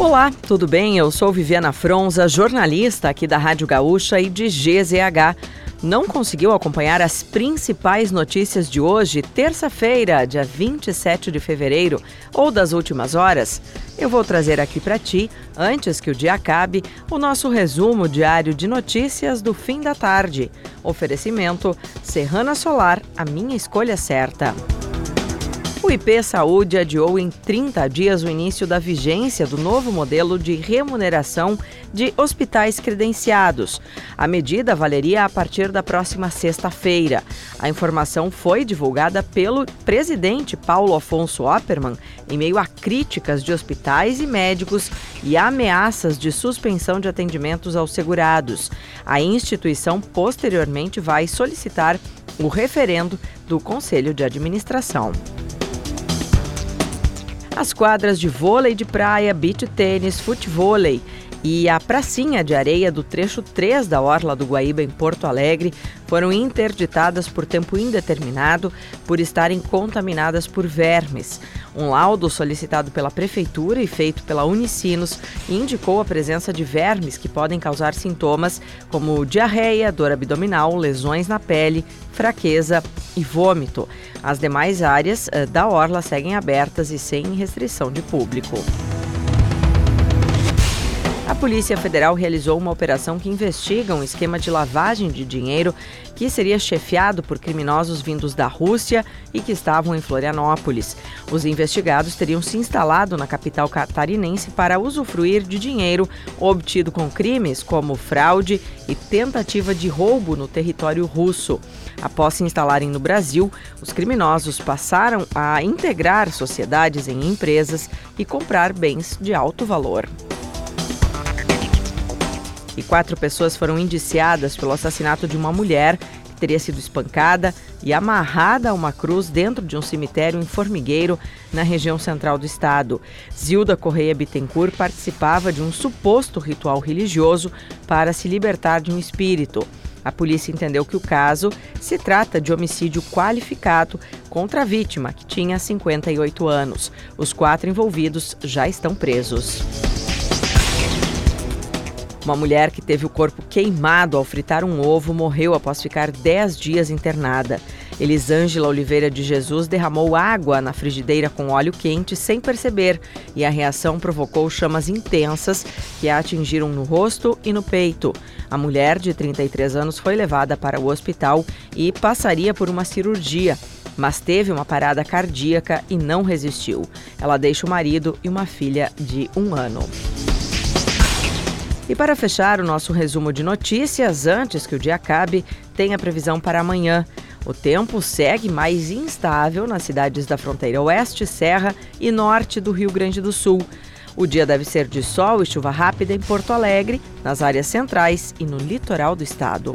Olá, tudo bem? Eu sou Viviana Fronza, jornalista aqui da Rádio Gaúcha e de GZH. Não conseguiu acompanhar as principais notícias de hoje, terça-feira, dia 27 de fevereiro, ou das últimas horas? Eu vou trazer aqui para ti, antes que o dia acabe, o nosso resumo diário de notícias do fim da tarde. Oferecimento Serrana Solar, a minha escolha certa. O IP Saúde adiou em 30 dias o início da vigência do novo modelo de remuneração de hospitais credenciados. A medida valeria a partir da próxima sexta-feira. A informação foi divulgada pelo presidente Paulo Afonso Opperman em meio a críticas de hospitais e médicos e ameaças de suspensão de atendimentos aos segurados. A instituição posteriormente vai solicitar o referendo do Conselho de Administração. As quadras de vôlei de praia, beach tênis, futevôlei e a pracinha de areia do trecho 3 da Orla do Guaíba, em Porto Alegre, foram interditadas por tempo indeterminado por estarem contaminadas por vermes. Um laudo solicitado pela Prefeitura e feito pela Unicinos indicou a presença de vermes que podem causar sintomas como diarreia, dor abdominal, lesões na pele, fraqueza e vômito. As demais áreas eh, da orla seguem abertas e sem restrição de público. Polícia Federal realizou uma operação que investiga um esquema de lavagem de dinheiro que seria chefiado por criminosos vindos da Rússia e que estavam em Florianópolis. Os investigados teriam se instalado na capital catarinense para usufruir de dinheiro obtido com crimes como fraude e tentativa de roubo no território russo. Após se instalarem no Brasil, os criminosos passaram a integrar sociedades em empresas e comprar bens de alto valor e quatro pessoas foram indiciadas pelo assassinato de uma mulher que teria sido espancada e amarrada a uma cruz dentro de um cemitério em Formigueiro, na região central do estado. Zilda Correia Bittencourt participava de um suposto ritual religioso para se libertar de um espírito. A polícia entendeu que o caso se trata de homicídio qualificado contra a vítima, que tinha 58 anos. Os quatro envolvidos já estão presos. Uma mulher que teve o corpo queimado ao fritar um ovo morreu após ficar 10 dias internada. Elisângela Oliveira de Jesus derramou água na frigideira com óleo quente sem perceber e a reação provocou chamas intensas que a atingiram no rosto e no peito. A mulher, de 33 anos, foi levada para o hospital e passaria por uma cirurgia mas teve uma parada cardíaca e não resistiu. Ela deixa o marido e uma filha de um ano. E para fechar o nosso resumo de notícias, antes que o dia acabe, tem a previsão para amanhã. O tempo segue mais instável nas cidades da fronteira oeste, serra e norte do Rio Grande do Sul. O dia deve ser de sol e chuva rápida em Porto Alegre, nas áreas centrais e no litoral do estado.